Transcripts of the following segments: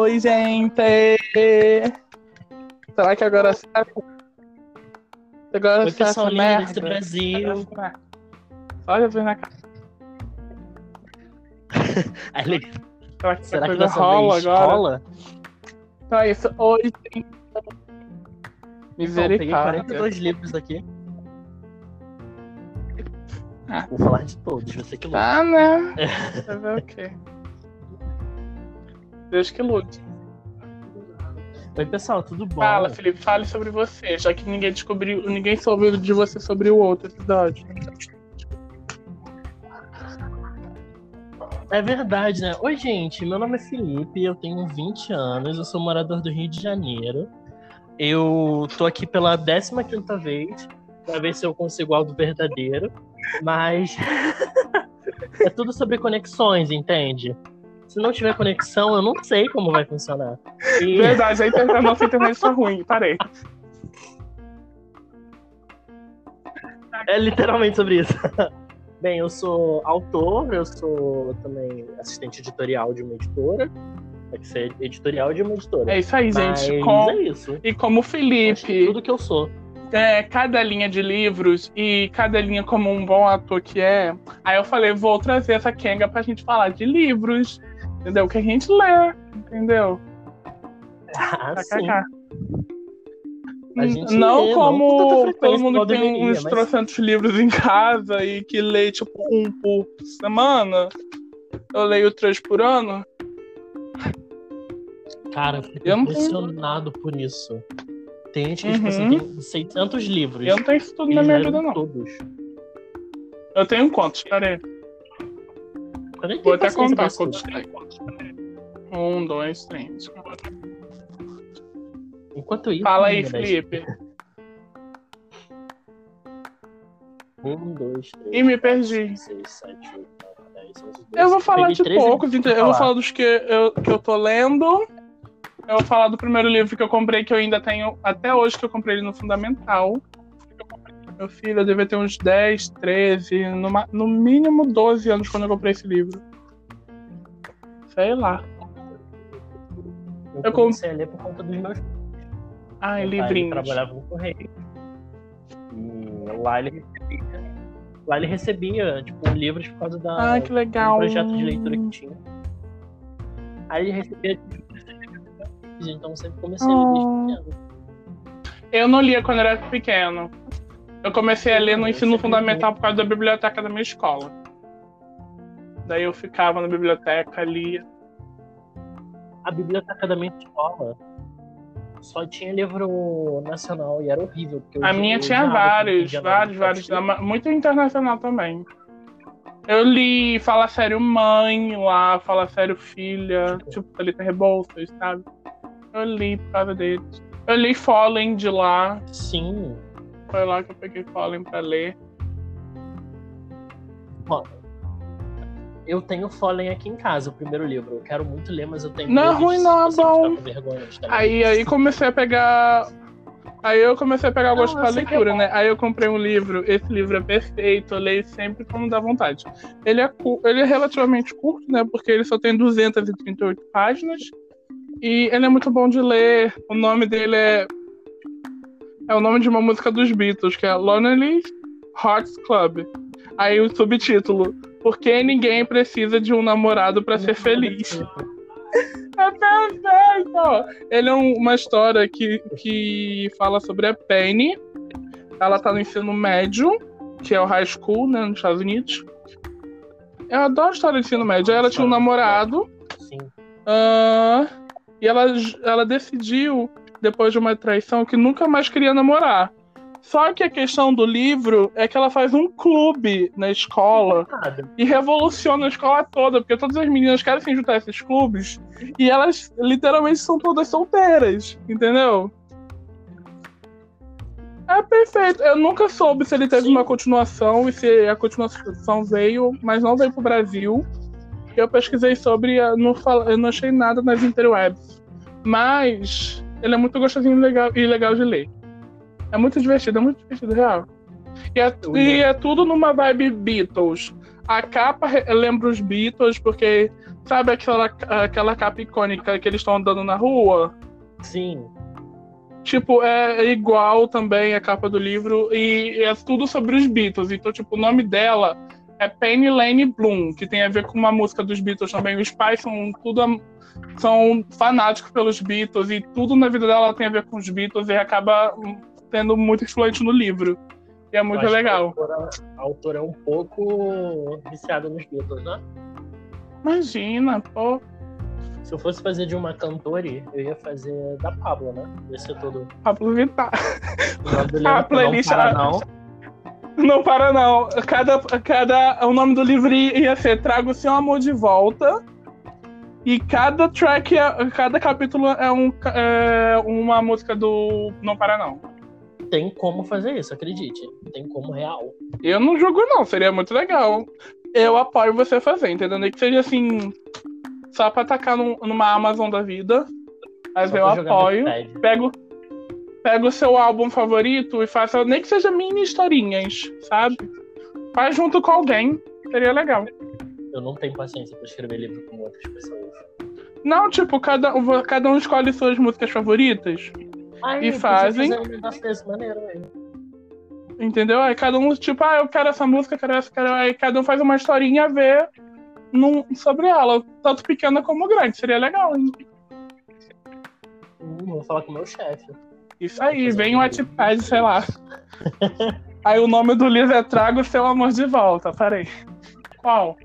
Oi, gente! Será que agora sabe? Agora Oi, sai pessoal lindo merda? do Brasil. Olha, vem na cara. Ale- Será que Será que dessa rola vez agora? rola? Então é isso. Oi, gente. Então, peguei Misericórdia. 42 livros aqui. Ah. Vou falar de todos, você que luta. Tá, né? Vai ver o quê? Deus que lute. Oi, pessoal, tudo bom? Fala, Felipe, fale sobre você, já que ninguém descobriu, ninguém soube de você sobre o outro episódio. É verdade, né? Oi, gente, meu nome é Felipe, eu tenho 20 anos, eu sou morador do Rio de Janeiro. Eu tô aqui pela 15ª vez, pra ver se eu consigo algo verdadeiro, mas é tudo sobre conexões, entende? Se não tiver conexão, eu não sei como vai funcionar. E... Verdade, a internet, a nossa internet está ruim, parei. É literalmente sobre isso. Bem, eu sou autor, eu sou também assistente editorial de uma editora. Tem que ser editorial de uma editora. É isso aí, gente. Mas Com- é isso. E como Acho Felipe, Tudo que eu sou. É, cada linha de livros e cada linha como um bom ator que é, aí eu falei, vou trazer essa Kenga pra gente falar de livros, entendeu? Que a gente lê, entendeu? Ah, sim. Gente não lê, não como frequência todo mundo tem uns mas- trocentos livros em casa e que lê tipo um por semana. Eu leio três por ano. Cara, eu fico Eu não impressionado por isso. Gente que, tipo Uhum. assim, tem 600 livros. Eu não tenho isso tudo na minha vida, não. todos. Eu tenho quantos? Eu nem Vou tenho até contar quantos tem. Um, dois, três. Enquanto isso. Fala aí, menina, Felipe. Um, dois, três. Ih, me quatro, perdi. seis, sete, oito, nove, dez, onze, doze. Eu vou falar de 13 poucos, eu vou falar. falar dos que eu, que eu tô lendo. Eu vou falar do primeiro livro que eu comprei, que eu ainda tenho até hoje, que eu comprei ele no Fundamental. Meu filho, eu devia ter uns 10, 13, no, ma- no mínimo 12 anos quando eu comprei esse livro. Sei lá. Eu, Eu com- comecei a ler por conta dos meus Ai, Meu pai, ele livrinhos. trabalhava no correio. E lá ele recebia. Lá ele recebia, tipo, livros por causa da, Ai, que legal. do projeto de leitura que tinha. Aí ele recebia tipo, então eu sempre comecei a ler desde pequeno. Eu não lia quando eu era pequeno. Eu comecei a ler no ensino fundamental por causa da biblioteca da minha escola. Daí eu ficava na biblioteca, lia. A biblioteca da minha escola só tinha livro nacional e era horrível. A minha tinha vários, vários, vários. Muito internacional também. Eu li Fala Sério Mãe lá, Fala Sério Filha, tipo, Thalita Rebouças, sabe? Eu li por causa deles. Eu li Fallen de lá, Sim. foi lá que eu peguei Fallen pra ler. Eu tenho Fallen aqui em casa, o primeiro livro. Eu quero muito ler, mas eu tenho Não é ruim, não, é bom. Aí, aí comecei a pegar. Aí eu comecei a pegar o Não, gosto que é leitura, bom. né? Aí eu comprei um livro. Esse livro é perfeito, eu leio sempre quando dá vontade. Ele é, cu- ele é relativamente curto, né? Porque ele só tem 238 páginas. E ele é muito bom de ler. O nome dele é. É o nome de uma música dos Beatles, que é Lonely Hearts Club. Aí o subtítulo: Por que ninguém precisa de um namorado pra ser feliz? É perfeito! Ele é um- uma história que, que fala sobre a Penny. Ela tá no ensino médio, que é o high school, né, nos Estados Unidos. Eu adoro história de ensino médio. Ela tinha um namorado. Sim. ah, e ela, ela decidiu, depois de uma traição, que nunca mais queria namorar. Só que a questão do livro é que ela faz um clube na escola e revoluciona a escola toda, porque todas as meninas querem se juntar a esses clubes e elas literalmente são todas solteiras, entendeu? É perfeito. Eu nunca soube se ele teve Sim. uma continuação e se a continuação veio, mas não veio pro Brasil. Eu pesquisei sobre eu não, fal- eu não achei nada nas interwebs. Mas ele é muito gostosinho e legal, e legal de ler. É muito divertido, é muito divertido, real. E é, e li. é tudo numa vibe Beatles. A capa lembra os Beatles, porque sabe aquela, aquela capa icônica que eles estão andando na rua? Sim. Tipo, é igual também a capa do livro e é tudo sobre os Beatles. Então, tipo, o nome dela é Penny Lane Bloom, que tem a ver com uma música dos Beatles também. Os pais são tudo são fanáticos pelos Beatles e tudo na vida dela tem a ver com os Beatles e acaba hum, tendo muito influente no livro. E é muito legal. A autora, a autora é um pouco viciada nos Beatles, né? Imagina, pô. Se eu fosse fazer de uma cantora, eu ia fazer da Pablo, né? Ia ser todo. Pablo Vittar. A não playlist- para, não. Não para, não. Cada, cada, o nome do livro ia ser Traga o Seu Amor de Volta. E cada track, é- cada capítulo é, um, é uma música do Não Para Não. Tem como fazer isso, acredite. Tem como real. Eu não julgo, não. Seria muito legal. Eu apoio você fazer, entendeu? Nem que seja assim, só pra tacar num- numa Amazon da vida. Mas Só eu apoio. Pego, pego o seu álbum favorito e faça, nem que seja mini historinhas, sabe? Faz junto com alguém. Seria legal. Eu não tenho paciência pra escrever livro com outras pessoas. Não, tipo, cada, cada um escolhe suas músicas favoritas. Aí, E fazem. um negócio desse maneiro mesmo. Entendeu? Aí cada um, tipo, ah, eu quero essa música, quero essa, quero. Aí cada um faz uma historinha a ver num, sobre ela, tanto pequena como grande. Seria legal, hein? Hum, vou falar com o meu chefe. Isso aí, vem o Wattpad, sei lá. aí o nome do livro é Traga o Seu Amor de Volta. Peraí. Qual?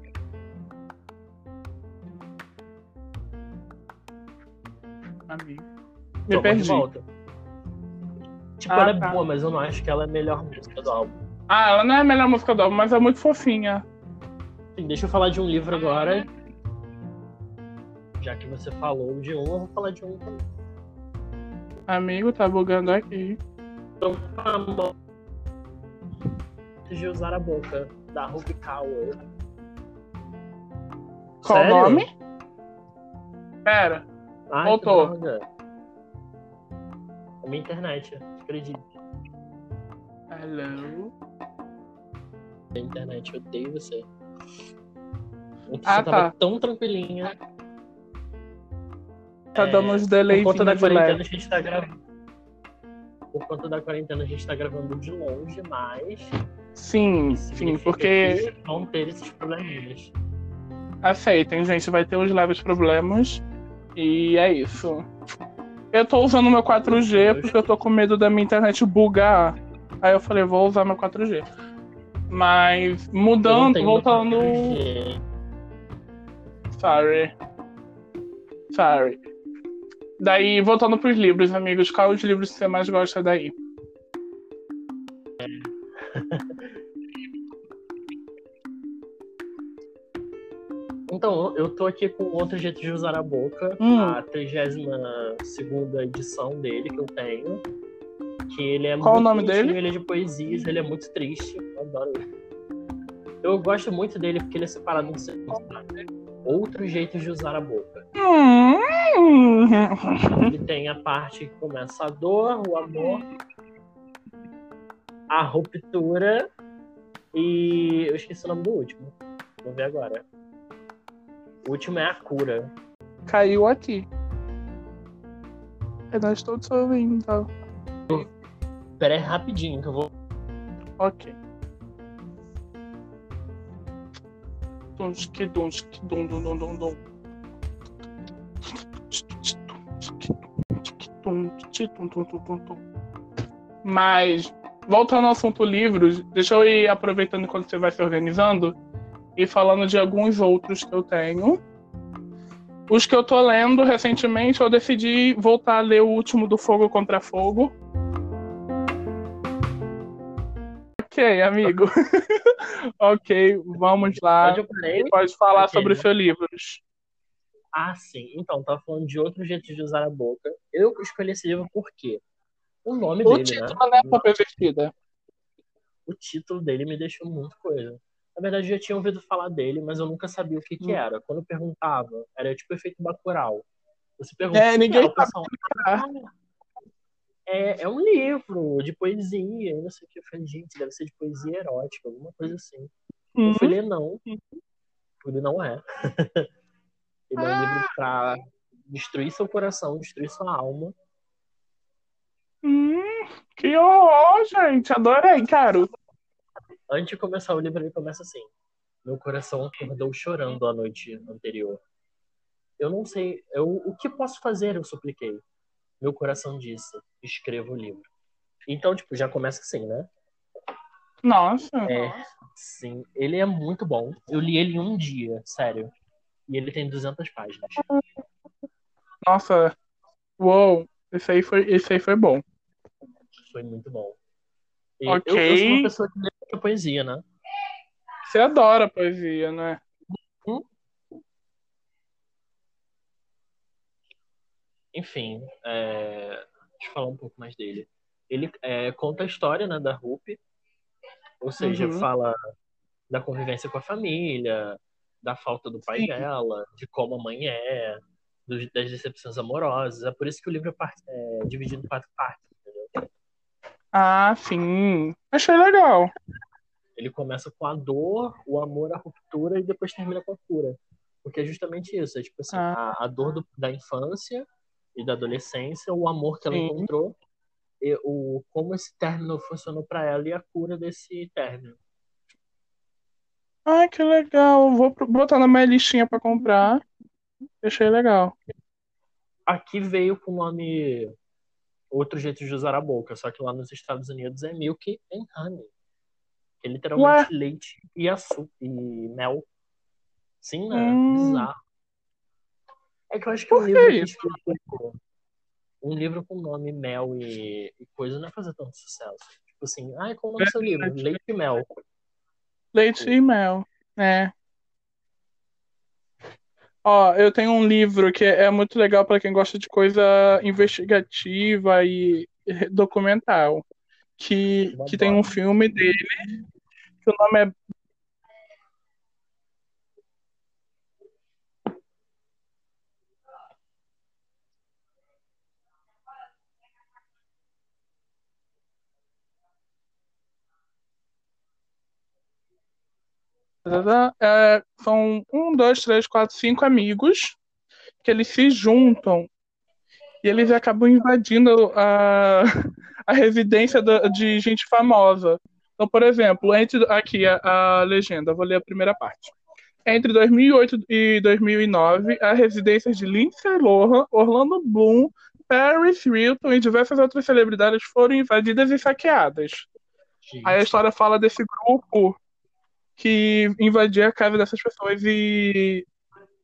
Amigo. Me Toma de perdi. volta. Tipo, Ah, ela é tá. boa, mas eu não acho que ela é a melhor música do álbum. Ah, ela não é a melhor música do álbum, mas é muito fofinha. Enfim, deixa eu falar de um livro agora. Já que você falou de um, eu vou falar de um também. Amigo, tá bugando aqui. Então, famoso de usar a boca, da Ruby Kaur. Qual o Sério? nome? Pera. Ai, Voltou. É minha internet, acredito. Hello. A internet, eu odeio você. Ah, você tava tá. tão tranquilinha. Tá dando uns Por delay conta da quarentena, leve. a gente tá gravando. Por conta da quarentena, a gente tá gravando de longe, mas. Sim, sim, porque que Vão ter esses probleminhas. aceitem, gente, vai ter uns leves problemas. E é isso. Eu tô usando meu 4G porque eu tô com medo da minha internet bugar. Aí eu falei, vou usar meu 4G. Mas mudando, voltando. 4G. Sorry. Sorry. Daí, voltando pros livros, amigos, qual os livros que você mais gosta daí? Então, eu tô aqui com outro jeito de usar a boca, Hum. a 32 edição dele que eu tenho. Que ele é Qual o muito nome bonitinho, dele? Ele é de poesias, ele é muito triste. Eu adoro ele. Eu gosto muito dele porque ele é separado em sabe? Outros jeitos de usar a boca. Ele tem a parte que começa a dor, o amor, a ruptura e. Eu esqueci o nome do último. Vou ver agora. O último é a cura. Caiu aqui. Não estou te ouvindo. tá? Pera aí rapidinho que eu vou. Ok. Dum, dum. Tum, tum, tum, tum, tum. Mas, voltando ao assunto livros, deixa eu ir aproveitando enquanto você vai se organizando e falando de alguns outros que eu tenho. Os que eu tô lendo recentemente, eu decidi voltar a ler o último do Fogo contra Fogo. Ok, amigo. ok, vamos lá. Pode falar Ok, sobre né? seus livros. Ah, sim. Então, tava falando de outro jeito de usar a boca. Eu escolhi esse livro por quê? O nome O dele, título né? né, Pop Vestida. O título dele me deixou muito coisa. Na verdade, eu já tinha ouvido falar dele, mas eu nunca sabia o que que Hum. era. Quando eu perguntava, era tipo efeito Bacurau. Você pergunta, É, ninguém o pessoal, "Ah, é, é um livro de poesia, não sei o que. Eu falei, gente, deve ser de poesia erótica, alguma coisa assim. Eu fui ler, não. Tudo não é. Ele é um livro pra destruir seu coração, destruir sua alma. Hum, que horror, gente. Adorei, caro. Antes de começar o livro, ele começa assim. Meu coração acordou chorando a noite anterior. Eu não sei, eu, o que posso fazer? Eu supliquei. Meu coração disse: escreva o livro. Então, tipo, já começa assim, né? Nossa. É, sim. Ele é muito bom. Eu li ele em um dia, sério. E ele tem 200 páginas. Nossa. Uou. Esse aí foi, esse aí foi bom. Foi muito bom. E Ok. eu, eu sou uma pessoa que lê muita poesia, né? Você adora poesia, né? Enfim, é... deixa eu falar um pouco mais dele. Ele é, conta a história né, da Rupi, ou seja, Uhum. fala da convivência com a família, da falta do pai Sim. dela, de como a mãe é, dos- das decepções amorosas. É por isso que o livro é, par- é dividido em quatro partes, entendeu? Ah, sim. Achei legal. Ele começa com a dor, o amor, a ruptura e depois termina com a cura. Porque é justamente isso, é tipo assim, Ah. a, a dor do- da infância e da adolescência, o amor que ela Sim. encontrou, e o, como esse término funcionou pra ela e a cura desse término. Ai, que legal. Vou botar na minha listinha pra comprar. Achei legal. Aqui veio com o nome outro jeito de usar a boca, só que lá nos Estados Unidos é Milk and Honey. Que é literalmente leite e açúcar e mel. Sim, né? Hum. Bizarro. É que eu acho que um Por que livro que isso? um livro com nome mel e, e coisa não vai fazer tanto sucesso. Tipo assim, ai, qual o nome do seu livro? Leite e mel. Leite e mel. É. Ó, eu tenho um livro que é muito legal pra quem gosta de coisa investigativa e documental. Que, que tem um filme dele, que o nome é É, são um, dois, três, quatro, cinco amigos que eles se juntam e eles acabam invadindo a, a residência da- de gente famosa. Então, por exemplo, entre aqui a, a legenda, vou ler a primeira parte. Entre 2008 e 2009, as residências de Lindsay Lohan, Orlando Bloom, Paris Hilton e diversas outras celebridades foram invadidas e saqueadas. Gente, Aí a história fala desse grupo que invadia a casa dessas pessoas e,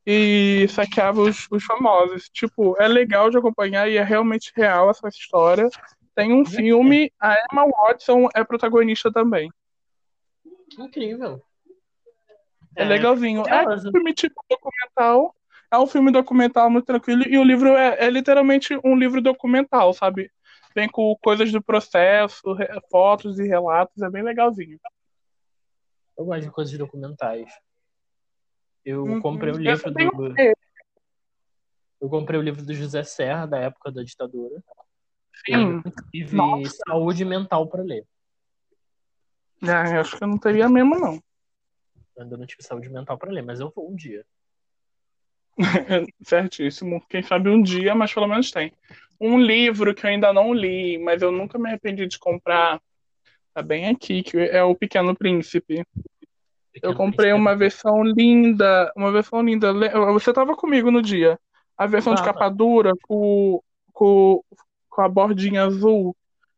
e saqueava os, os famosos. Tipo, é legal de acompanhar e é realmente real essa história. Tem um filme, a Emma Watson é protagonista também. incrível. É, legalzinho. É um curioso. filme tipo documental. É um filme documental muito tranquilo. E o livro é, é literalmente um livro documental, sabe? Vem com coisas do processo, re- fotos e relatos. É bem legalzinho. Eu gosto de coisas documentais. Eu Uhum. comprei o livro do. Eu comprei o livro do José Serra, da época da ditadura. Sim. Eu tive Nossa. saúde mental para ler. Ah, eu acho que eu não teria mesmo, não. Eu ainda não tive saúde mental para ler, mas eu vou um dia. Certíssimo. Quem sabe um dia, mas pelo menos tem. Um livro que eu ainda não li, mas eu nunca me arrependi de comprar. Tá bem aqui, que é o Pequeno Príncipe. Eu Pequeno comprei Príncipe. uma versão linda, uma versão linda. Você tava comigo no dia. A versão de capa dura com, com, com a bordinha azul.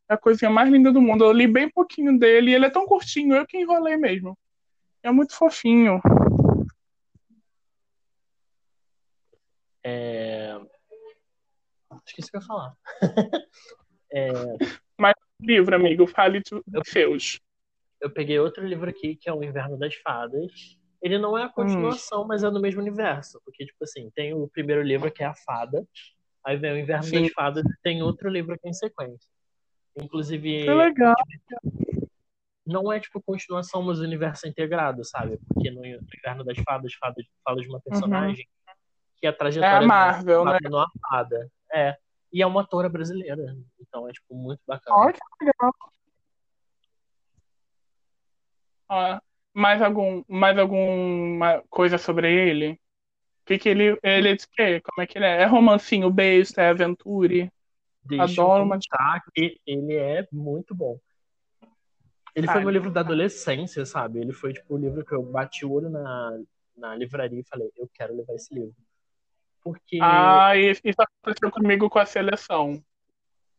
É a coisinha mais linda do mundo. Eu li bem pouquinho dele e ele é tão curtinho, eu que enrolei mesmo. É muito fofinho. É... Esqueci o que eu ia falar. É, Livro, amigo, fale de de seus. eu peguei outro livro aqui, que é O Inverno das Fadas. Ele não é a continuação, mas é no mesmo universo. Porque, tipo assim, tem o primeiro livro, que é A Fada. Aí vem O Inverno Sim. das Fadas e tem outro livro aqui em sequência. Inclusive, Que legal. não é tipo continuação, mas o universo é integrado, sabe? Porque no Inverno das Fadas, Fadas fala de uma personagem que a trajetória Uhum. É a Marvel, né? é numa fada. É. E é uma atora brasileira. Então é, tipo, muito bacana. Que legal. Ó, mais algum, mais alguma coisa sobre ele? O que, que ele, ele é de quê? Como é que ele é? É romancinho besta, é aventure? Deixa Adoro uma... que ele é muito bom. Ele foi meu livro da adolescência, sabe? Ele foi tipo o livro que eu bati o olho na, na livraria e falei, eu quero levar esse livro. Porque. Ah, isso aconteceu comigo com a seleção.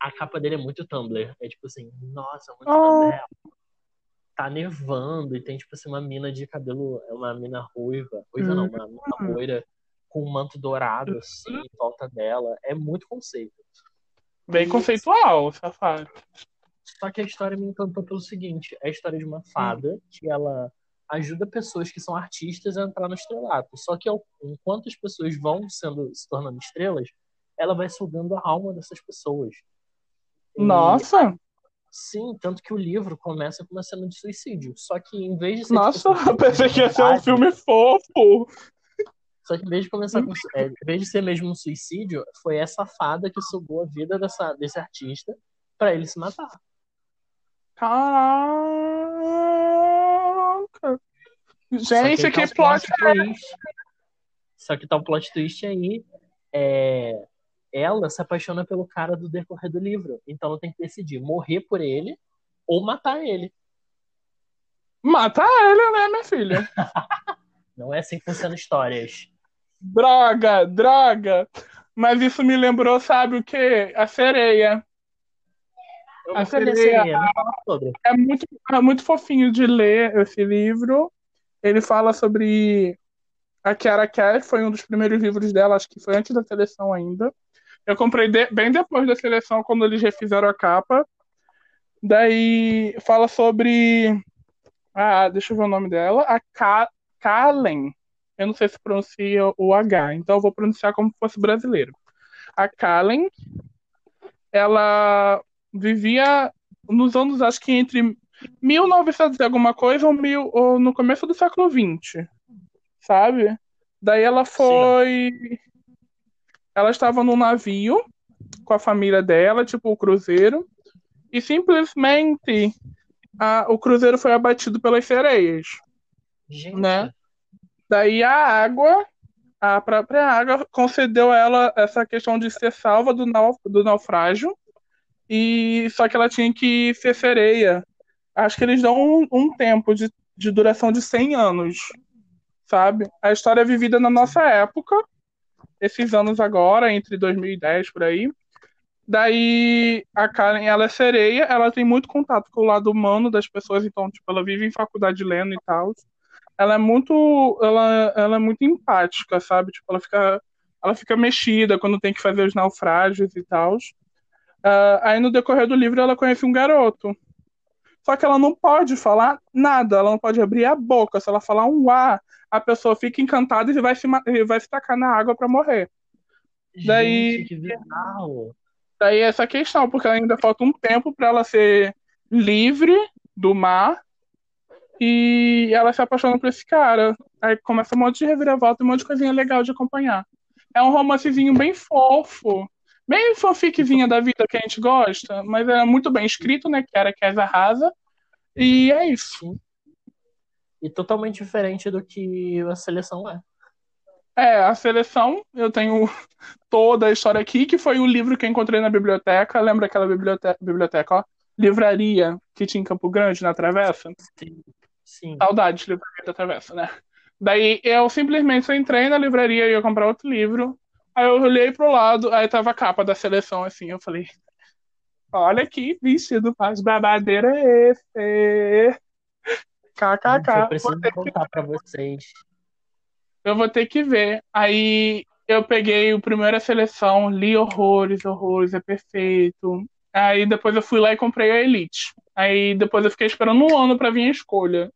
A capa dele é muito Tumblr. É tipo assim, nossa, muito oh. Tumblr. Tá nevando e tem, tipo assim, uma mina de cabelo. É uma mina ruiva. Ruiva hum. não, uma mina hum. loira com um manto dourado, assim, em volta dela. É muito conceito. Bem conceitual, safado. Só que a história me encantou pelo seguinte: é a história de uma fada hum. que ela ajuda pessoas que são artistas a entrar no estrelato. Só que enquanto as pessoas vão sendo se tornando estrelas, ela vai sugando a alma dessas pessoas. Nossa! sim, tanto que o livro começa com uma cena de suicídio. Só que em vez de ser. Nossa, tipo, eu pensei que ia ser um filme fofo! Só que em vez de começar com, é, em vez de ser mesmo um suicídio, foi essa fada que sugou a vida dessa, desse artista para ele se matar. Caraca! Gente, que, que plot, plot twist. Só que tá o plot twist aí. É, ela se apaixona pelo cara do decorrer do livro. Então ela tem que decidir morrer por ele ou matar ele. Matar ele, né, minha filha? Não é assim que funcionam histórias. Droga, droga. Mas isso me lembrou, sabe o que? A sereia. A sereia, é muito, é muito fofinho de ler esse livro. Ele fala sobre a Kiara Cash, foi um dos primeiros livros dela, acho que foi antes da seleção ainda. Eu comprei de, bem depois da seleção, quando eles refizeram a capa. Daí fala sobre. Ah, deixa eu ver o nome dela. A Ka Kalen. Eu não sei se pronuncia o H, então eu vou pronunciar como se fosse brasileiro. A Kalen, ela vivia nos anos, acho que entre 1900 e alguma coisa ou, mil, ou no começo do século XX, sabe? Daí ela foi. Sim. Ela estava num navio com a família dela, tipo o cruzeiro, e simplesmente a, o cruzeiro foi abatido pelas sereias. Gente. Né? Daí a água, a própria água, concedeu a ela essa questão de ser salva do, nau, do naufrágio e só que ela tinha que ser sereia. Acho que eles dão um, um tempo de, de duração de 100 anos, sabe? A história é vivida na nossa época, esses anos agora, entre 2010 por aí. Daí a Karen, ela é sereia, ela tem muito contato com o lado humano das pessoas, então tipo, ela vive em faculdade lendo e tal. Ela é muito, ela, ela é muito empática, sabe? Tipo, ela fica, ela fica mexida quando tem que fazer os naufrágios e tal. Uh, aí no decorrer do livro ela conhece um garoto. Só que ela não pode falar nada, ela não pode abrir a boca. Se ela falar um A, a pessoa fica encantada e vai se, vai se tacar na água para morrer. Gente, daí, que bizarro. daí essa questão, porque ainda falta um tempo para ela ser livre do mar e ela se apaixona por esse cara. Aí começa um monte de reviravolta e um monte de coisinha legal de acompanhar. É um romancezinho bem fofo Bem fanficzinha da vida que a gente gosta, mas é muito bem escrito, né? Que era Kes Arrasa. E é isso. E totalmente diferente do que a seleção é. É, a seleção, eu tenho toda a história aqui, que foi o livro que eu encontrei na biblioteca. Lembra aquela biblioteca, biblioteca ó? Livraria que tinha em Campo Grande, na Travessa? Sim. Sim. Saudades de livraria da Travessa, né? Daí eu simplesmente entrei na livraria e ia comprar outro livro. Aí eu olhei pro lado, aí tava a capa da seleção assim, eu falei, olha que vestido mais babadeiro é esse? KKK. Eu preciso contar que... pra vocês. Eu vou ter que ver. Aí eu peguei o primeira seleção, li horrores, horrores, é perfeito. Aí depois eu fui lá e comprei a Elite. Aí depois eu fiquei esperando um ano para vir a escolha.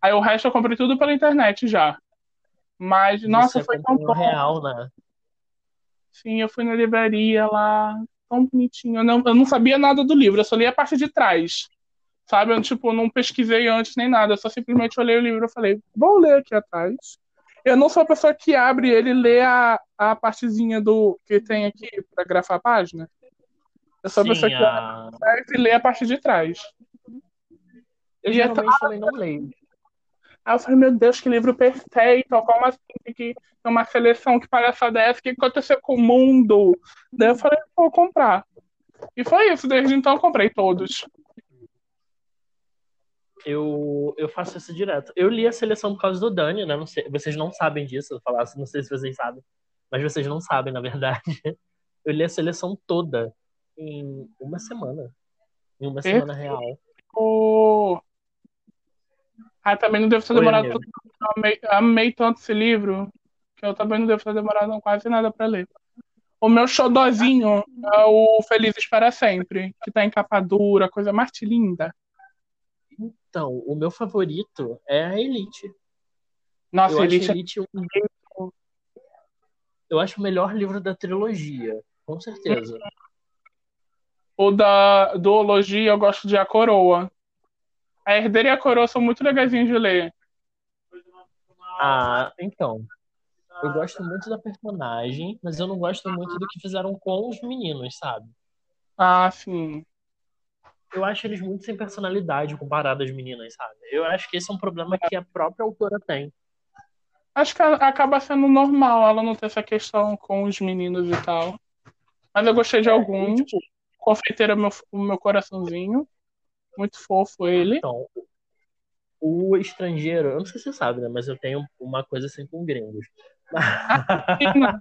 Aí o resto eu comprei tudo pela internet já. Mas, Você nossa, foi tão bom. real, né? Sim, eu fui na livraria lá, tão bonitinho. Eu não, eu não sabia nada do livro, eu só li a parte de trás. Sabe? Eu, tipo, não pesquisei antes nem nada, eu só simplesmente olhei o livro e falei, vou ler aqui atrás. Eu não sou a pessoa que abre ele e lê a, a partezinha do que tem aqui para grafar a página. Eu sou Sim, a pessoa que a... abre e lê a parte de trás. Eu e geralmente também não leio. Aí eu falei, meu Deus, que livro perfeito. Como assim? Que ter uma seleção que palhaçada é essa? O que aconteceu com o mundo? Daí eu falei, vou comprar. E foi isso, desde então eu comprei todos. Eu, eu faço isso direto. Eu li a seleção por causa do Dani, né? Não sei, vocês não sabem disso, eu falasse, não sei se vocês sabem, mas vocês não sabem, na verdade. Eu li a seleção toda em uma semana. Em uma semana real. Oh. Ah, também não deve ter demorado tanto. Amei, amei tanto esse livro que eu também não devo ter demorado quase nada para ler. O meu xodozinho é o Felizes para Sempre, que tá em capa dura, coisa mais linda. Então, o meu favorito é a Elite. Nossa, eu Elite, acho Elite um... Eu acho o melhor livro da trilogia, com certeza. O da duologia eu gosto de A Coroa. A Herdeira e a Coroa são muito legaisinhos de ler. Ah, então. Eu gosto muito da personagem, mas eu não gosto muito do que fizeram com os meninos, sabe? Ah, sim. Eu acho eles muito sem personalidade comparado às meninas, sabe? Eu acho que esse é um problema que a própria autora tem. Acho que acaba sendo normal ela não ter essa questão com os meninos e tal. Mas eu gostei de alguns. Tipo, Confeiteiro é meu, o meu coraçãozinho. Muito fofo ele. Então, o estrangeiro, eu não sei se você sabe, né? Mas eu tenho uma coisa assim com gringos.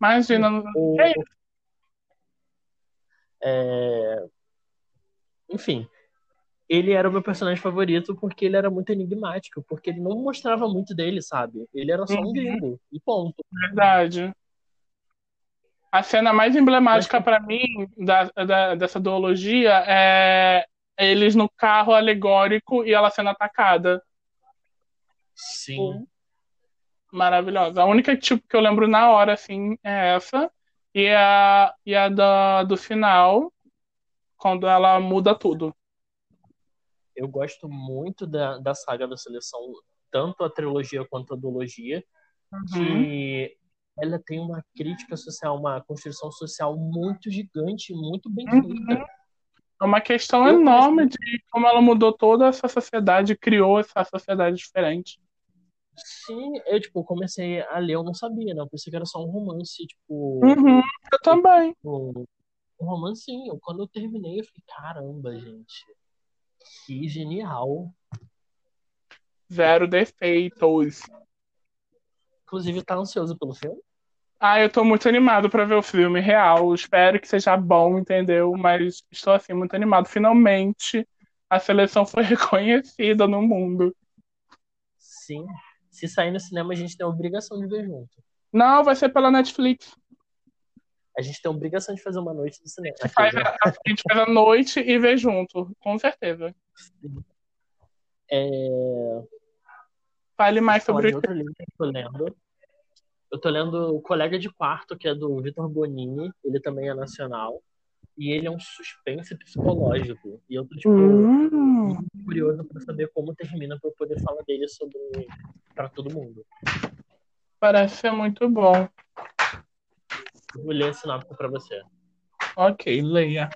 Imagina. o, é... Enfim, ele era o meu personagem favorito porque ele era muito enigmático, porque ele não mostrava muito dele, sabe? Ele era só um uhum. gringo, e ponto. Verdade. A cena mais emblemática para mim da, da, dessa duologia é eles no carro alegórico e ela sendo atacada. Sim. Maravilhosa. A única tipo que eu lembro na hora, assim, é essa. E a, e a da, do final, quando ela muda tudo. Eu gosto muito da, da saga da seleção, tanto a trilogia quanto a duologia, uhum. que ela tem uma crítica social, uma construção social muito gigante, muito bem uhum. feita. É uma questão eu enorme de como ela mudou toda essa sociedade, criou essa sociedade diferente. Sim, eu tipo, comecei a ler, eu não sabia, né? Eu pensei que era só um romance, tipo. Uhum, eu também. Tipo, um romancinho. Quando eu terminei, eu falei, caramba, gente. Que genial. Zero defeitos. Inclusive, tá ansioso pelo filme? Ah, eu tô muito animado para ver o filme real. Espero que seja bom, entendeu? Mas estou assim muito animado. Finalmente a seleção foi reconhecida no mundo. Sim. Se sair no cinema, a gente tem a obrigação de ver junto. Não, vai ser pela Netflix. A gente tem a obrigação de fazer uma noite de cinema. A gente, faz, a, a gente faz a noite e vê junto, com certeza. É... Fale mais sobre o outro livro que eu tô lendo. Eu tô lendo O Colega de Quarto, que é do Vitor Bonini, ele também é nacional. E ele é um suspense psicológico. E eu tô, tipo, hum. muito curioso pra saber como termina pra eu poder falar dele sobre para todo mundo. Parece ser muito bom. Vou ler a sinopse pra você. Ok, leia.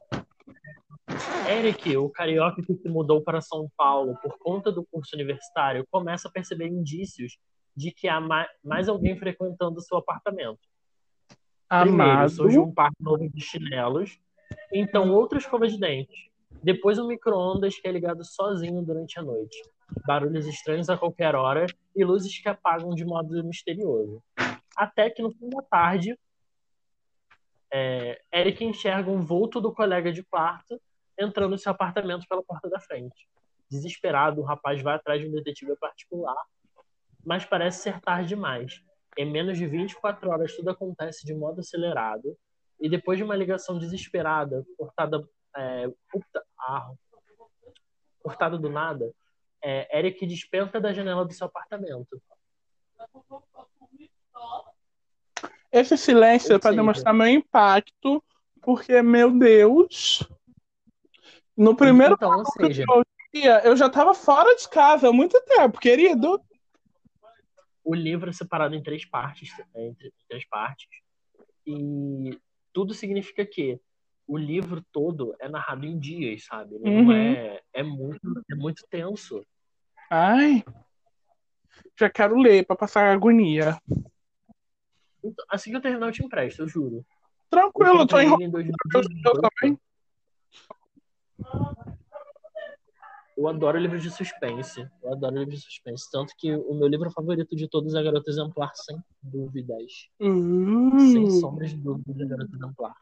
Eric, o carioca que se mudou para São Paulo por conta do curso universitário, começa a perceber indícios de que há mais alguém frequentando seu apartamento. Amado. Primeiro, surge um par novo de chinelos, então outra escova de dente. Depois um micro-ondas que é ligado sozinho durante a noite. Barulhos estranhos a qualquer hora e luzes que apagam de modo misterioso. Até que no fim da tarde, é, Eric enxerga um vulto do colega de quarto entrando no seu apartamento pela porta da frente. Desesperado, o rapaz vai atrás de um detetive particular mas parece ser tarde demais. Em menos de 24 horas tudo acontece de modo acelerado e depois de uma ligação desesperada, cortada, é, puta, ah, cortada do nada, é, Eric despenca da janela do seu apartamento. Esse silêncio é para demonstrar meu impacto, porque, meu Deus, no primeiro então, seja... eu, eu já estava fora de casa há muito tempo, querido o livro é separado em três partes, é, entre três partes, e tudo significa que o livro todo é narrado em dias, sabe? Não uhum. é, é muito, é muito tenso. Ai. Já quero ler pra passar agonia. Então, assim que eu terminar, eu te empresto, eu juro. Tranquilo, eu tô enrolando. em Eu 2018. também. Eu adoro livros de suspense. Eu adoro livros de suspense. Tanto que o meu livro favorito de todos é Garota Exemplar, sem dúvidas. Sem Uh. sombras de dúvidas, é Garota Exemplar.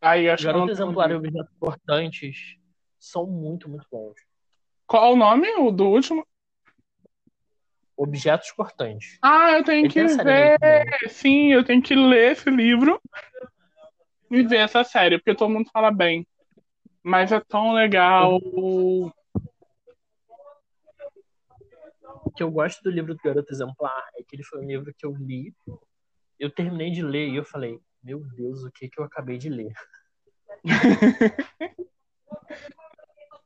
Aí, acho que Garota tô Exemplar e. Objetos Cortantes são muito, muito bons. Qual o nome o do último? Objetos Cortantes. Ah, eu tenho Ele que a série ver. também. Sim, eu tenho que ler esse livro e ver essa série, porque todo mundo fala bem. Mas é tão legal. O que eu gosto do livro do Garota Exemplar é que ele foi um livro que eu li, eu terminei de ler e eu falei, meu Deus, o que que eu acabei de ler?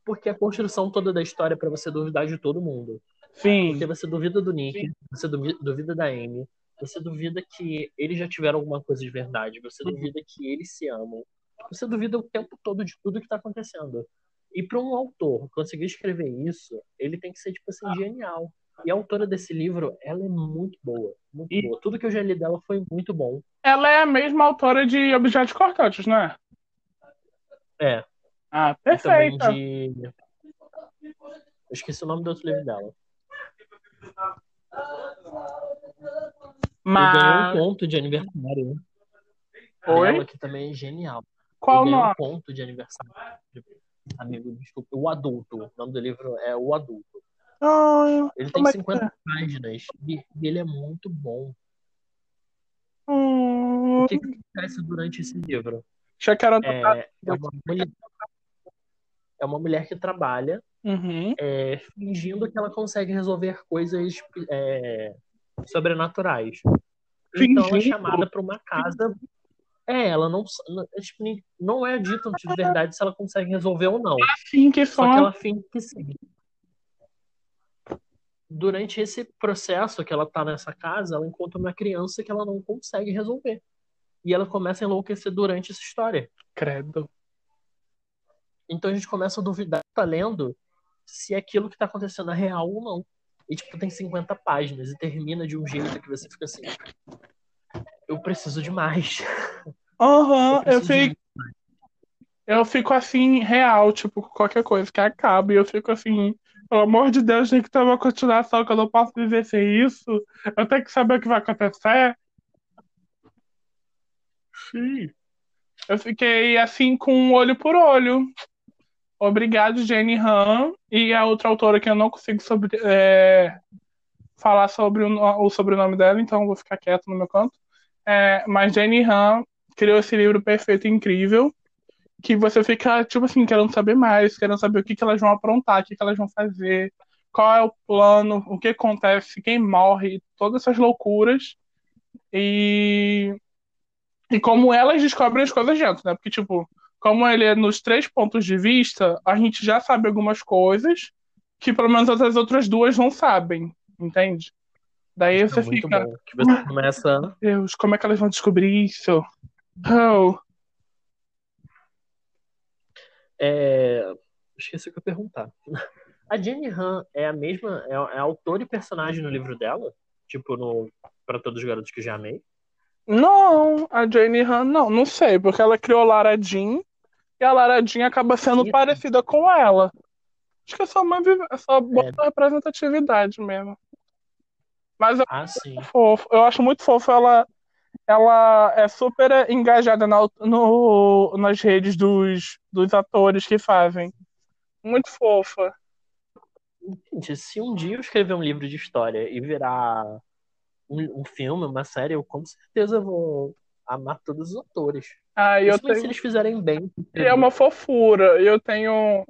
Porque a construção toda da história é pra você duvidar de todo mundo. Sim, Porque você duvida do Nick, você duvi- duvida da Amy, você duvida que eles já tiveram alguma coisa de verdade, você duvida que eles se amam, você duvida o tempo todo de tudo que tá acontecendo. E para um autor conseguir escrever isso, ele tem que ser, tipo assim, genial. E a autora desse livro, ela é muito boa, muito E- boa. Tudo que eu já li dela foi muito bom. ela é a mesma autora de Objetos Cortantes, não é? É, Ah, perfeita. de... Eu esqueci o nome do outro livro dela. Eu ganhei um Mas. conto de aniversário Oi? dela, que também é genial. Qual o nome? um conto de aniversário. Amigo, desculpa. O Adulto. O nome do livro é O Adulto. Ah, Ele tem como é que 50 é? páginas e ele é muito bom. Hum, O que, que acontece durante esse livro? quero. É, é, uma, mulher, é uma mulher que trabalha Uhum. é, fingindo que ela consegue resolver coisas é, sobrenaturais. Então ela é chamada para uma casa. É, ela não, não- é, tipo, não é dito de verdade se ela consegue resolver ou não. Assim que Só que são. ela finge que sim. Durante esse processo que ela tá nessa casa, ela encontra uma criança que ela não consegue resolver. E ela começa a enlouquecer durante essa história. Credo. Então a gente começa a duvidar, tá lendo, se aquilo que tá acontecendo é real ou não. E tipo, tem 50 páginas e termina de um jeito que você fica assim. Eu preciso de mais. Aham, eu preciso de fico, eu fico assim, real, tipo, qualquer coisa que acabe, eu fico assim, pelo amor de Deus, tem que ter uma continuação, que eu não posso viver sem isso. Eu tenho que saber o que vai acontecer. Sim. Eu fiquei assim, com um olho por olho. Obrigado, Jenny Han. E a outra autora que eu não consigo sobre, é, falar sobre o, o sobrenome dela, então eu vou ficar quieto no meu canto. É, mas Jenny Han criou esse livro perfeito e incrível. Que você fica, tipo assim, querendo saber mais, querendo saber o que, que elas vão aprontar, o que, que elas vão fazer, qual é o plano, o que acontece, quem morre, todas essas loucuras. E e como elas descobrem as coisas dentro, né? Porque, tipo, como ele é nos três pontos de vista, a gente já sabe algumas coisas que pelo menos as outras duas não sabem, entende? Daí Isso você é fica, bom. Que você começa. meu Deus, como é que elas vão descobrir isso? Oh, É... Esqueci o que eu perguntar. A Jenny Han é a mesma. É, é autor e personagem no livro dela? Tipo, no Pra Todos os Garotos que Já Amei? não, a Jane Han, não, não sei, porque ela criou Lara Jean e a Lara Jean acaba sendo parecida com ela. Acho que é só uma, é só boa É. representatividade mesmo. Mas eu Ah, sim. fofo. Eu acho muito fofo ela. Ela é super engajada na- no, nas redes dos, dos atores que fazem. Muito fofa. Gente, se um dia eu escrever um livro de história e virar um, um filme, uma série, eu com certeza vou amar todos os atores. Ah, eu Principalmente se tenho, eles fizerem bem. é uma fofura. Eu tenho,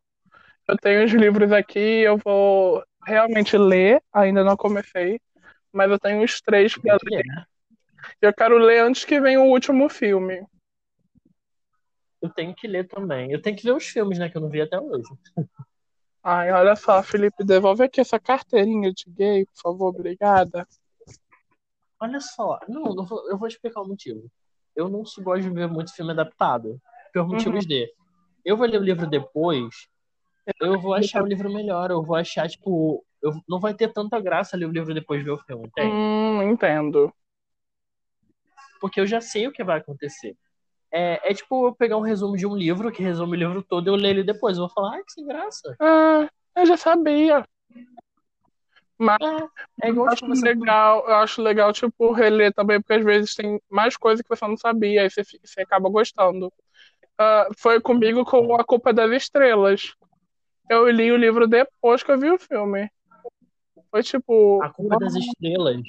eu tenho os livros aqui, eu vou realmente ler. Ainda não comecei, mas eu tenho os três pra Que ler. é. Eu quero ler antes que venha o último filme. Eu tenho que ler também. Eu tenho que ver os filmes, né? Que eu não vi até hoje. Ai, olha só, Felipe, devolve aqui essa carteirinha de gay, por favor, obrigada. Olha só. Não, eu vou, eu vou explicar o motivo. Eu não gosto de ver muito filme adaptado. Por motivos de. Eu vou ler o livro depois. Eu vou achar o livro melhor. Eu vou achar, tipo. Eu não vai ter tanta graça ler o livro depois de ver o filme, entende? Hum, entendo. Porque eu já sei o que vai acontecer. É, é tipo eu pegar um resumo de um livro, que resume o livro todo, e eu ler ele depois. Eu vou falar, ai, que sem graça. Ah, eu já sabia. Mas É, é eu tipo, acho você. legal, eu acho legal, tipo, reler também, porque às vezes tem mais coisa que você não sabia, aí você, você acaba gostando. Ah, foi comigo com A Culpa das Estrelas. Eu li o livro depois que eu vi o filme. Foi tipo. A Culpa das Estrelas.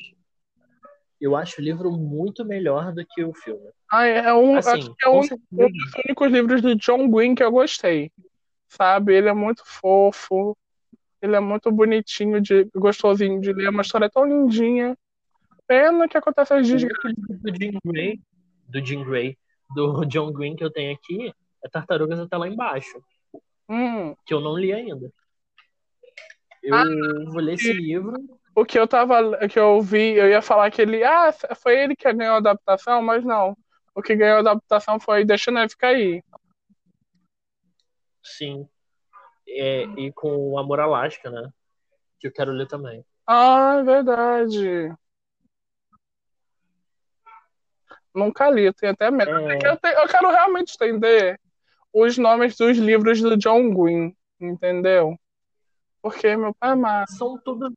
Eu acho o livro muito melhor do que o filme. Ah, é um, Assim, acho que é um, um dos únicos livros do John Green que eu gostei. Sabe? Ele é muito fofo. Ele é muito bonitinho, de, gostosinho de ler. É uma história tão lindinha. Pena que acontece as desgraças. do Jim Gray, do Jim Gray, do John Green que eu tenho aqui, é Tartarugas até lá embaixo, Hum, que eu não li ainda. Eu Ah, vou ler esse livro. o que eu tava, que eu vi, eu ia falar que ele, ah, foi ele que ganhou a adaptação, mas não. O que ganhou a adaptação foi Deixa a Neve Cair. Sim. É, e com o Amor Alasca, né? Que eu quero ler também. Ah, é verdade. Nunca li, eu tenho até medo. É, Eu, te- eu quero realmente entender os nomes dos livros do John Green, entendeu? Porque meu pai é massa. são tudo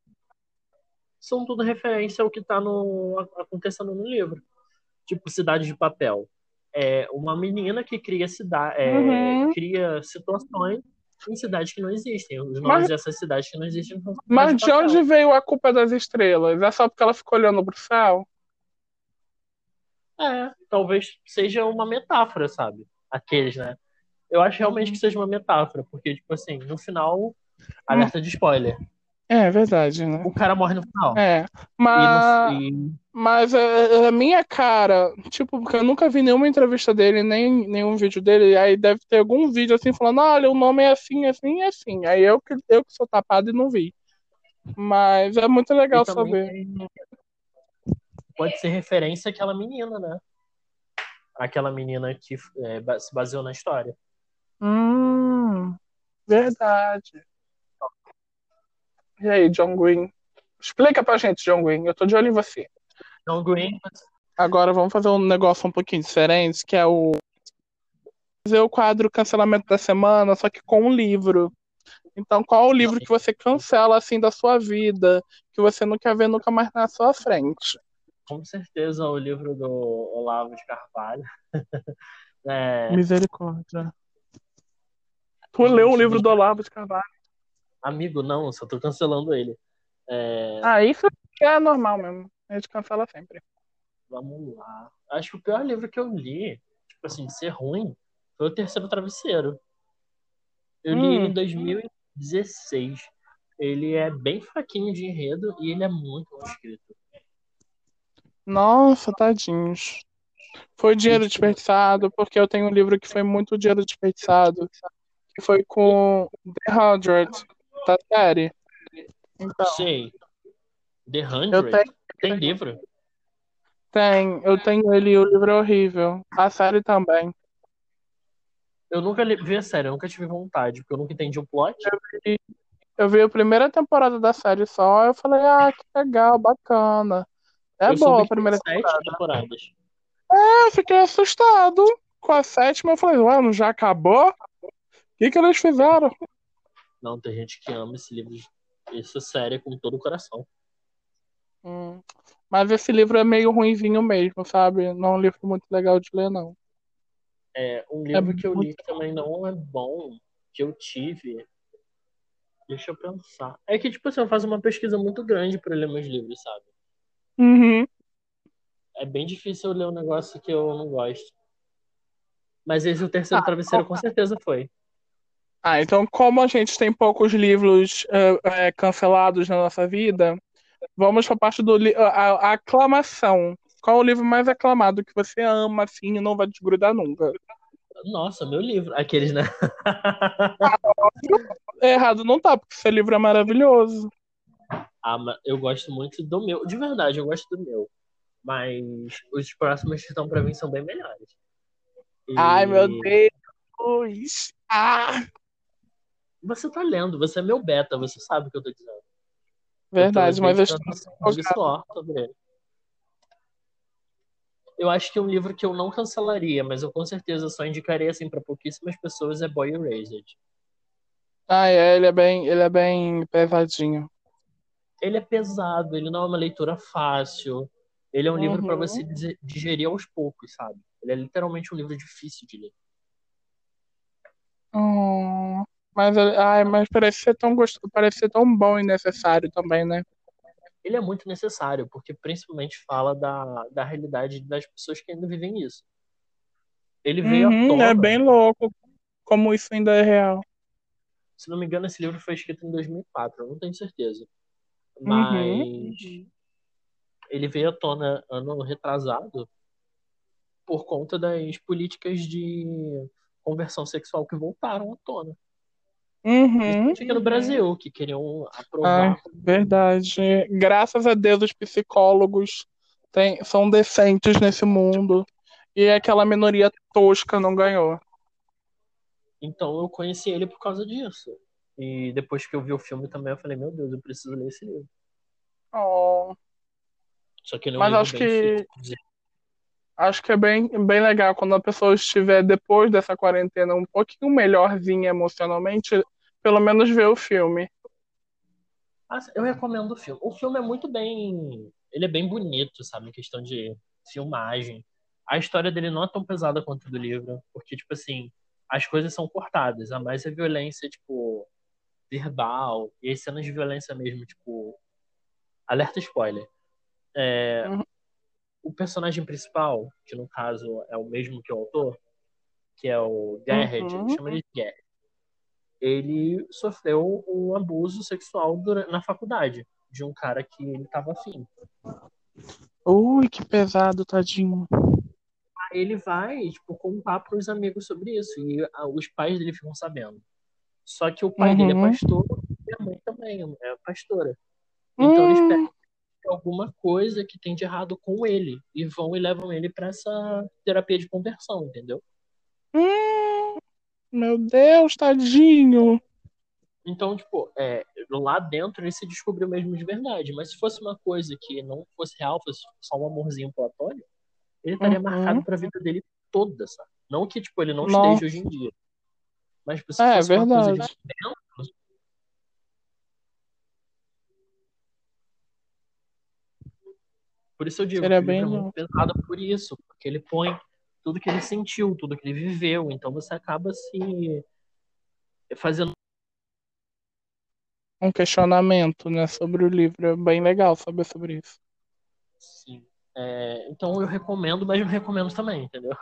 são tudo referência ao que tá no, acontecendo no livro. Tipo Cidade de Papel. É uma menina que cria, cida, é, Uhum. cria situações em cidades que não existem. Os nomes Mas, dessas cidades que não existem cidades mas de de onde veio a culpa das estrelas? É só porque ela ficou olhando pro céu? É, talvez seja uma metáfora, sabe? Aqueles, né? Eu acho realmente que seja uma metáfora, porque, tipo assim, no final, alerta de spoiler. É verdade, né? O cara morre no final. É, E, mas, no, e mas é, é a minha cara, tipo, porque eu nunca vi nenhuma entrevista dele, nem nenhum vídeo dele, aí deve ter algum vídeo assim falando, olha, o nome é assim, assim e assim. Aí eu que, eu que sou tapado e não vi. Mas é muito legal saber. pode ser referência àquela menina, né? Aquela menina que é, se baseou na história. Hum, verdade. E aí, John Green? Explica pra gente, John Green. Eu tô de olho em você. John Green, Agora vamos fazer um negócio um pouquinho diferente, que é o fazer o quadro cancelamento da semana, só que com um livro. Então, qual o livro que você cancela assim da sua vida, que você não quer ver nunca mais na sua frente? com certeza, o livro do Olavo de Carvalho. É, Misericórdia. Tu leu o livro do Olavo de Carvalho? Amigo, não, só tô cancelando ele. É, Ah, isso é normal mesmo. A gente cancela sempre. vamos lá. Acho que o pior livro que eu li, tipo assim, de ser ruim, foi o Terceiro Travesseiro. Eu li ele em Hum, 2016. Ele é bem fraquinho de enredo e ele é muito mal escrito. nossa, tadinhos. Foi dinheiro desperdiçado, porque eu tenho um livro que foi muito dinheiro desperdiçado, que foi com The Hundred, da série. Então, sei, The eu Hundred, tenho, tem livro? tenho, eu tenho ele e o livro é horrível. A série também. Eu nunca li- vi a série, eu nunca tive vontade, porque eu nunca entendi o plot. Eu vi, eu vi a primeira temporada da série só, eu falei, ah, que legal, bacana. É Eu boa a tem primeira sete temporada. temporadas. Eu fiquei assustado com a sétima, eu falei, ué, não já acabou? O que que eles fizeram? Não, tem gente que ama esse livro, essa série com todo o coração. Hum. Mas esse livro é meio ruinzinho mesmo, sabe? Não é um livro muito legal de ler, não. É, um É livro que eu li que também não é bom, que eu tive. Deixa eu pensar. É que, tipo assim, eu faço uma pesquisa muito grande pra ler meus livros, sabe? Uhum. É bem difícil eu ler um negócio que eu não gosto. Mas esse, o terceiro Ah, travesseiro, com certeza foi. Ah, então, como a gente tem poucos livros é, é, cancelados na nossa vida, vamos para a parte do a, a aclamação. Qual o livro mais aclamado que você ama, assim, e não vai desgrudar nunca? Nossa, meu livro. Aqueles, né? Errado não tá, porque seu livro é maravilhoso. Ah, mas eu gosto muito do meu. De verdade, eu gosto do meu. Mas os próximos que estão pra mim são bem melhores. Ai, meu E Deus. Ah, você tá lendo, você é meu beta, você sabe o que eu tô dizendo. Verdade, eu mas eu estou sobre ele. Eu acho que um livro que eu não cancelaria, mas eu com certeza só indicaria assim para pouquíssimas pessoas é Boy Erased. Ah, é, ele é bem, ele é bem pesadinho. Ele é pesado, ele não é uma leitura fácil. Ele é um livro para Uhum. você digerir aos poucos, sabe? Ele é literalmente um livro difícil de ler. Hum, mas, ele- ai, mas parece ser tão gostoso, parece ser tão bom e necessário também, né? Ele é muito necessário, porque principalmente fala da, da realidade das pessoas que ainda vivem isso. Ele veio à Uhum, tona, é bem louco como isso ainda é real. se não me engano, esse livro foi escrito em 2004, eu não tenho certeza. Uhum. Mas ele veio à tona ano retrasado por conta das políticas de conversão sexual que voltaram à tona. Uhum. Aqui no Brasil, que queriam aprovar. verdade. Graças a Deus os psicólogos têm- são decentes nesse mundo. E aquela minoria tosca não ganhou. Então eu conheci ele por causa disso. E depois que eu vi o filme também, eu falei, meu Deus, eu preciso ler esse livro. Oh, Só que ele é um Mas acho que- difícil. acho que é bem, bem legal quando a pessoa estiver depois dessa quarentena um pouquinho melhorzinha emocionalmente, pelo menos ver o filme. Eu recomendo o filme. O filme é muito bem. Ele é bem bonito, sabe? Em questão de filmagem. A história dele não é tão pesada quanto a do livro, porque, tipo assim, as coisas são cortadas. A mais é violência, tipo, verbal, e as cenas de violência mesmo, tipo. Alerta spoiler. É, Uhum. O personagem principal, que no caso é o mesmo que o autor, que é o Garrett, Uhum. chama ele de Garrett, ele sofreu um abuso sexual dura- na faculdade de um cara que ele tava afim. Ui, que pesado, tadinho. Aí ele vai, tipo, contar pros amigos sobre isso, e ah, os pais dele ficam sabendo. Só que o pai dele é Uhum. pastor e a mãe também é pastora. Então eles Hum, pegam alguma coisa que tem de errado com ele e vão e levam ele pra essa terapia de conversão, entendeu? hum, meu Deus, tadinho. Então, tipo, é, lá dentro ele se descobriu mesmo de verdade. Mas se fosse uma coisa que não fosse real, fosse só um amorzinho platônico, ele estaria Uhum. marcado pra vida dele toda, sabe? Não que, tipo, ele não Nossa. esteja hoje em dia. Mas tipo, se É, fosse uma coisa verdade. de dentro. Por isso eu digo Seria bem é muito pesado por isso, porque ele põe tudo que ele sentiu, tudo que ele viveu. Então você acaba se fazendo um questionamento, né, sobre o livro. É bem legal saber sobre isso. Sim. É, então eu recomendo, mas não recomendo também, entendeu?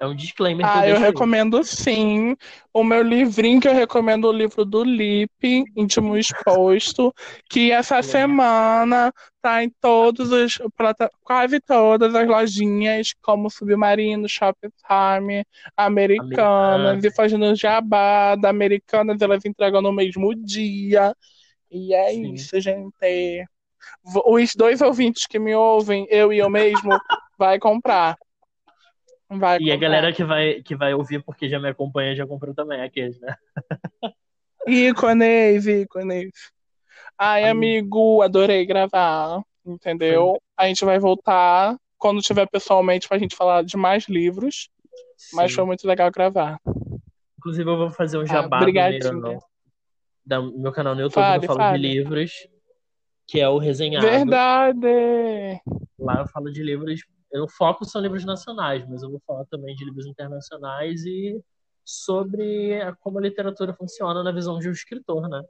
É um disclaimer eu Ah, eu aí. recomendo sim. O meu livrinho que eu recomendo, o livro do Lipe, Íntimo Exposto, que essa semana tá em todos os, quase todas as lojinhas, como Submarino, Shoptime, Americanas, e fazendo jabá da Americanas, elas entregam no mesmo dia. E é Sim. isso, gente. Os dois ouvintes que me ouvem, eu e eu mesmo, vai comprar. Vai E a comprar. galera que vai, que vai ouvir porque já me acompanha já comprou também aqueles, né? Ícones, ícones. Ai, Amigo. adorei gravar, entendeu? A gente vai voltar quando tiver pessoalmente pra gente falar de mais livros, mas Sim. foi muito legal gravar. Inclusive eu vou fazer um jabá do obrigadinho. meu, canal no YouTube Fale, eu falo fale. de livros, que é o Resenhado. Verdade! Lá eu falo de livros, eu foco são livros nacionais, mas eu vou falar também de livros internacionais e sobre como a literatura funciona na visão de um escritor, né?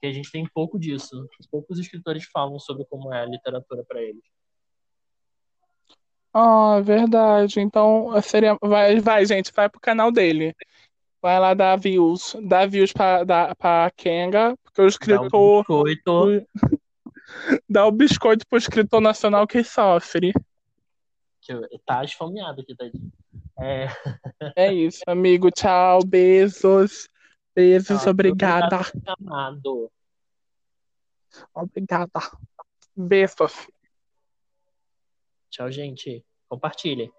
Que a gente tem pouco disso. Poucos escritores falam sobre como é a literatura para eles. Ah, verdade. Então, seria... vai, vai, gente, vai pro canal dele. Vai lá dar views. Dá views pra, dar, pra Kenga, porque o Dá um escritor. biscoito, Dá o biscoito pro escritor nacional que sofre. Tá esfomeado aqui, tadinho. É, É isso, amigo. Tchau, beijos. Beijos, Tchau, obrigada. obrigado. Obrigada. Beijos. Tchau, gente. Compartilhe.